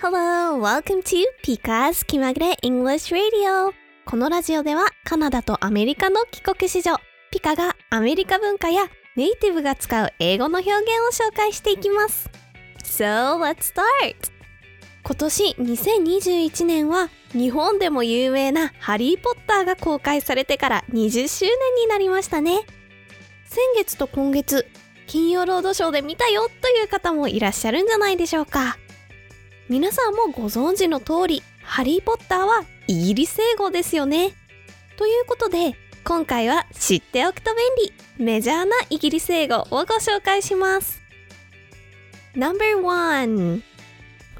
Hello, welcome to Pika's 気まぐれ English Radio. このラジオではカナダとアメリカの帰国子女ピカがアメリカ文化やネイティブが使う英語の表現を紹介していきます。So let's start! 今年2021年は日本でも有名なハリー・ポッターが公開されてから20周年になりましたね。先月と今月金曜ロードショーで見たよという方もいらっしゃるんじゃないでしょうか。皆さんもご存知の通りハリー・ポッターはイギリス英語ですよね。ということで今回は知っておくと便利メジャーなイギリス英語をご紹介します。No.1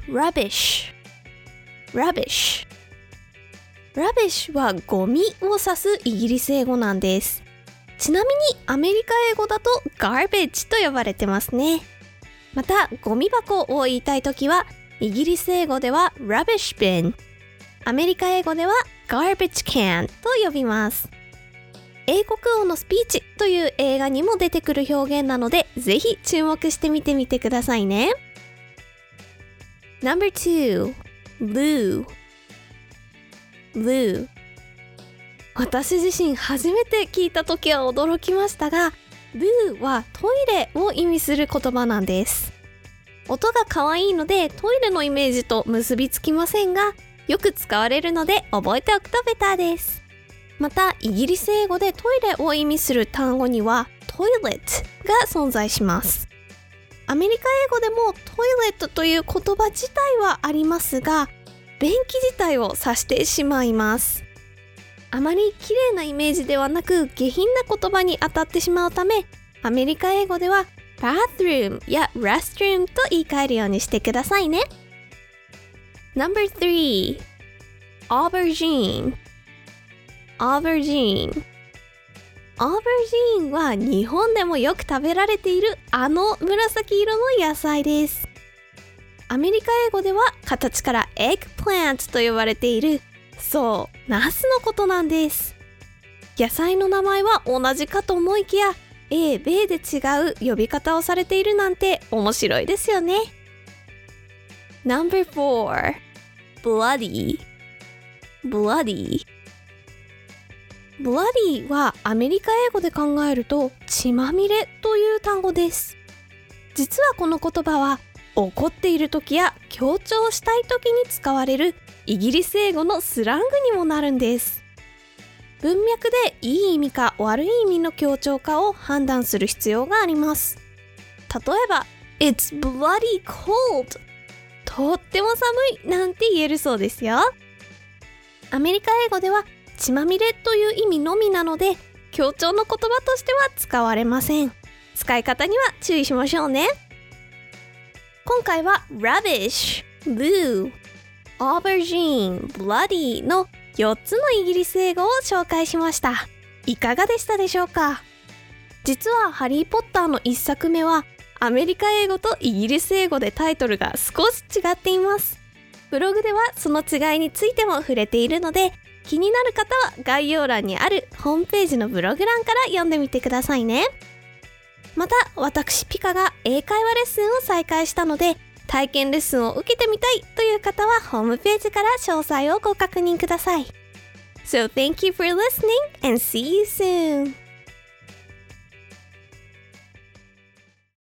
Rubbish. Rubbish. Rubbish はゴミを指すイギリス英語なんです。ちなみにアメリカ英語だと garbage と呼ばれてますね。またゴミ箱を言いたいときはイギリス英語では rubbish bin アメリカ英語では garbage can と呼びます。英国王のスピーチという映画にも出てくる表現なのでぜひ注目してみてみてくださいね。No.2 Loo Loo 私自身初めて聞いた時は驚きましたがルーはトイレを意味する言葉なんです。音が可愛いのでトイレのイメージと結びつきませんがよく使われるので覚えておくとベターです。またイギリス英語でトイレを意味する単語にはトイレットが存在します。アメリカ英語でもトイレットという言葉自体はありますが便器自体を指してしまいます。あまり綺麗なイメージではなく下品な言葉に当たってしまうためアメリカ英語では bathroom や restroom と言い換えるようにしてくださいね。No.3 Aubergine. Aubergine. Aubergine は日本でもよく食べられているあの紫色の野菜です。アメリカ英語では形から eggplant と呼ばれている。そうナスのことなんです。野菜の名前は同じかと思いきや A、B で違う呼び方をされているなんて面白いですよね。No.4 Bloody Bloody. Bloody はアメリカ英語で考えると血まみれという単語です。実はこの言葉は怒っている時や強調したい時に使われるイギリス英語のスラングにもなるんです。文脈でいい意味か悪い意味の強調かを判断する必要があります。例えば It's bloody cold. とっても寒いなんて言えるそうですよ。アメリカ英語では血まみれという意味のみなので強調の言葉としては使われません。使い方には注意しましょうね。今回は rubbish, blue, aubergine, bloody の4つのイギリス英語を紹介しました。いかがでしたでしょうか？実はハリー・ポッターの1作目はアメリカ英語とイギリス英語でタイトルが少し違っています。ブログではその違いについても触れているので気になる方は概要欄にあるホームページのブログ欄から読んでみてくださいね。また私ピカが英会話レッスンを再開したので体験レッスンを受けてみたいという方はホームページから詳細をご確認ください So thank you for listening and see you soon!